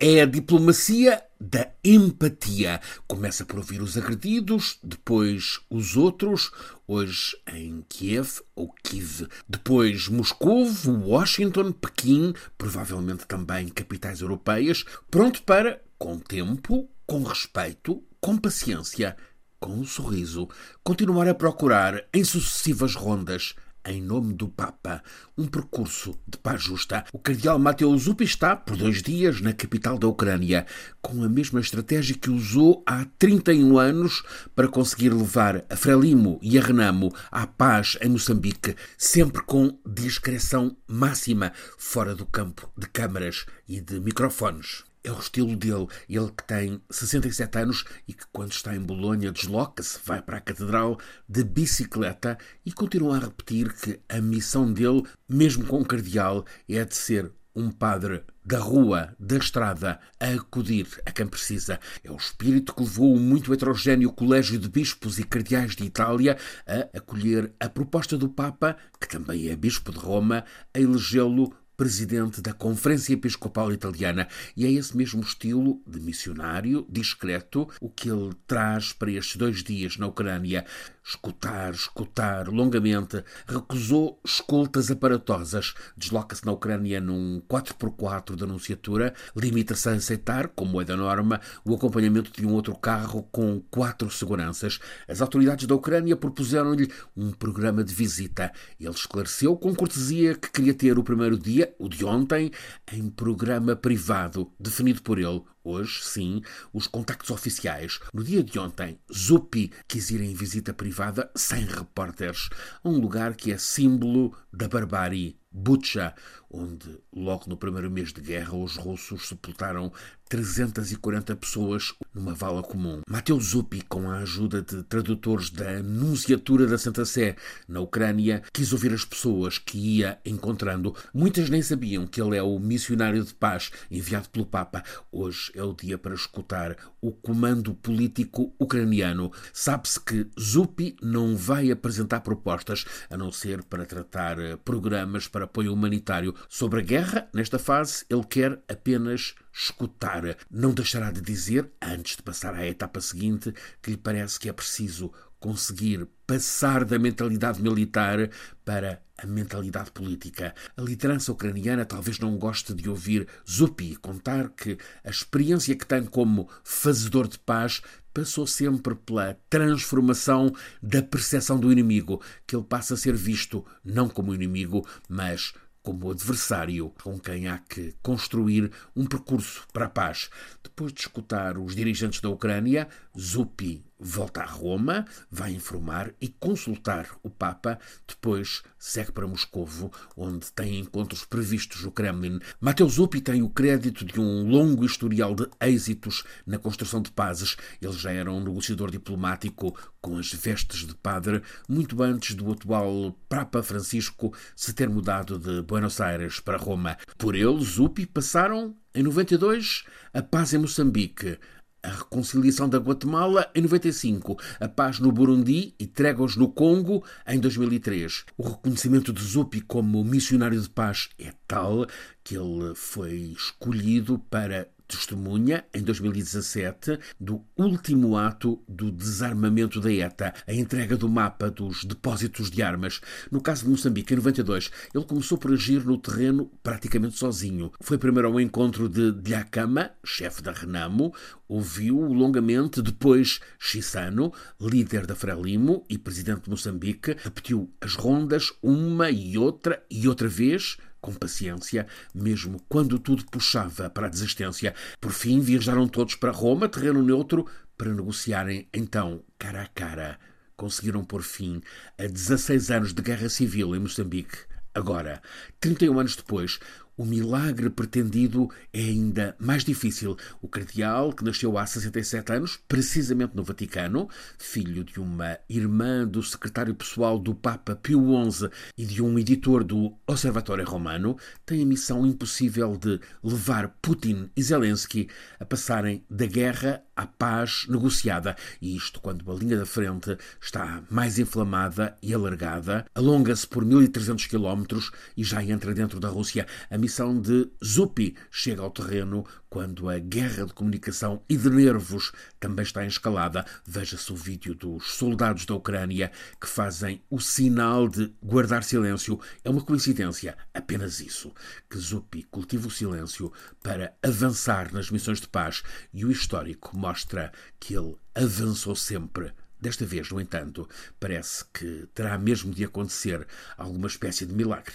É a diplomacia da empatia. Começa por ouvir os agredidos, depois os outros, hoje em Kiev ou Kiev, depois Moscou, Washington, Pequim, provavelmente também capitais europeias, pronto para, com tempo, com respeito, com paciência, com um sorriso, continuar a procurar em sucessivas rondas em nome do Papa, um percurso de paz justa. O cardeal Mateo Zuppi está, por dois dias, na capital da Ucrânia, com a mesma estratégia que usou há 31 anos para conseguir levar a Frelimo e a Renamo à paz em Moçambique, sempre com discreção máxima, fora do campo de câmaras e de microfones. É o estilo dele. Ele que tem 67 anos e que, quando está em Bolonha, desloca-se, vai para a catedral de bicicleta e continua a repetir que a missão dele, mesmo com o cardeal, é de ser um padre da rua, da estrada, a acudir a quem precisa. É o espírito que levou o muito heterogéneo Colégio de Bispos e Cardeais de Itália a acolher a proposta do Papa, que também é Bispo de Roma, a elegê-lo presidente da Conferência Episcopal Italiana, e é esse mesmo estilo de missionário, discreto, o que ele traz para estes dois dias na Ucrânia. Escutar, escutar longamente, recusou escoltas aparatosas, desloca-se na Ucrânia num 4x4 de anunciatura, limita-se a aceitar, como é da norma, o acompanhamento de um outro carro com quatro seguranças. As autoridades da Ucrânia propuseram-lhe um programa de visita. Ele esclareceu com cortesia que queria ter o primeiro dia o de ontem, em programa privado, definido por ele. Hoje, sim, os contactos oficiais. No dia de ontem, Zuppi quis ir em visita privada sem repórteres a um lugar que é símbolo da barbárie, Bucha, onde, logo no primeiro mês de guerra, os russos sepultaram 340 pessoas numa vala comum. Mateu Zuppi, com a ajuda de tradutores da Nunciatura da Santa Sé na Ucrânia, quis ouvir as pessoas que ia encontrando. Muitas nem sabiam que ele é o missionário de paz enviado pelo Papa. Hoje é o dia para escutar o comando político ucraniano. Sabe-se que Zuppi não vai apresentar propostas, a não ser para tratar programas para apoio humanitário. Sobre a guerra, nesta fase, ele quer apenas escutar. Não deixará de dizer, antes de passar à etapa seguinte, que lhe parece que é preciso conseguir passar da mentalidade militar para a mentalidade política. A liderança ucraniana talvez não goste de ouvir Zuppi contar que a experiência que tem como fazedor de paz passou sempre pela transformação da percepção do inimigo, que ele passa a ser visto não como inimigo, mas como adversário com quem há que construir um percurso para a paz. Depois de escutar os dirigentes da Ucrânia, Zuppi volta a Roma, vai informar e consultar o Papa, depois segue para Moscovo, onde tem encontros previstos no Kremlin. Mateu Zuppi tem o crédito de um longo historial de êxitos na construção de pazes. Ele já era um negociador diplomático com as vestes de padre, muito antes do atual Papa Francisco se ter mudado de Buenos Aires para Roma. Por ele, Zuppi passaram em 92, a paz em Moçambique, a reconciliação da Guatemala em 95, a paz no Burundi e tréguas no Congo em 2003. O reconhecimento de Zuppi como missionário de paz é tal que ele foi escolhido para testemunha, em 2017, do último ato do desarmamento da ETA, a entrega do mapa dos depósitos de armas. No caso de Moçambique, em 92, ele começou por agir no terreno praticamente sozinho. Foi primeiro ao encontro de Diakama, chefe da Renamo, ouviu-o longamente, depois Chissano, líder da Frelimo e presidente de Moçambique, repetiu as rondas uma e outra e outra vez, com paciência, mesmo quando tudo puxava para a desistência. Por fim, viajaram todos para Roma, terreno neutro, para negociarem então cara a cara. Conseguiram pôr fim a 16 anos de guerra civil em Moçambique. Agora, 31 anos depois, o milagre pretendido é ainda mais difícil. O cardeal, que nasceu há 67 anos, precisamente no Vaticano, filho de uma irmã do secretário pessoal do Papa Pio XI e de um editor do Observatório Romano, tem a missão impossível de levar Putin e Zelensky a passarem da guerra à paz negociada. E isto quando a linha da frente está mais inflamada e alargada, alonga-se por 1300 quilómetros e já entra dentro da Rússia. A missão de Zuppi chega ao terreno quando a guerra de comunicação e de nervos também está escalada. Veja-se o vídeo dos soldados da Ucrânia que fazem o sinal de guardar silêncio. É uma coincidência, apenas isso, que Zuppi cultiva o silêncio para avançar nas missões de paz e o histórico mostra que ele avançou sempre Desta vez, no entanto, parece que terá mesmo de acontecer alguma espécie de milagre.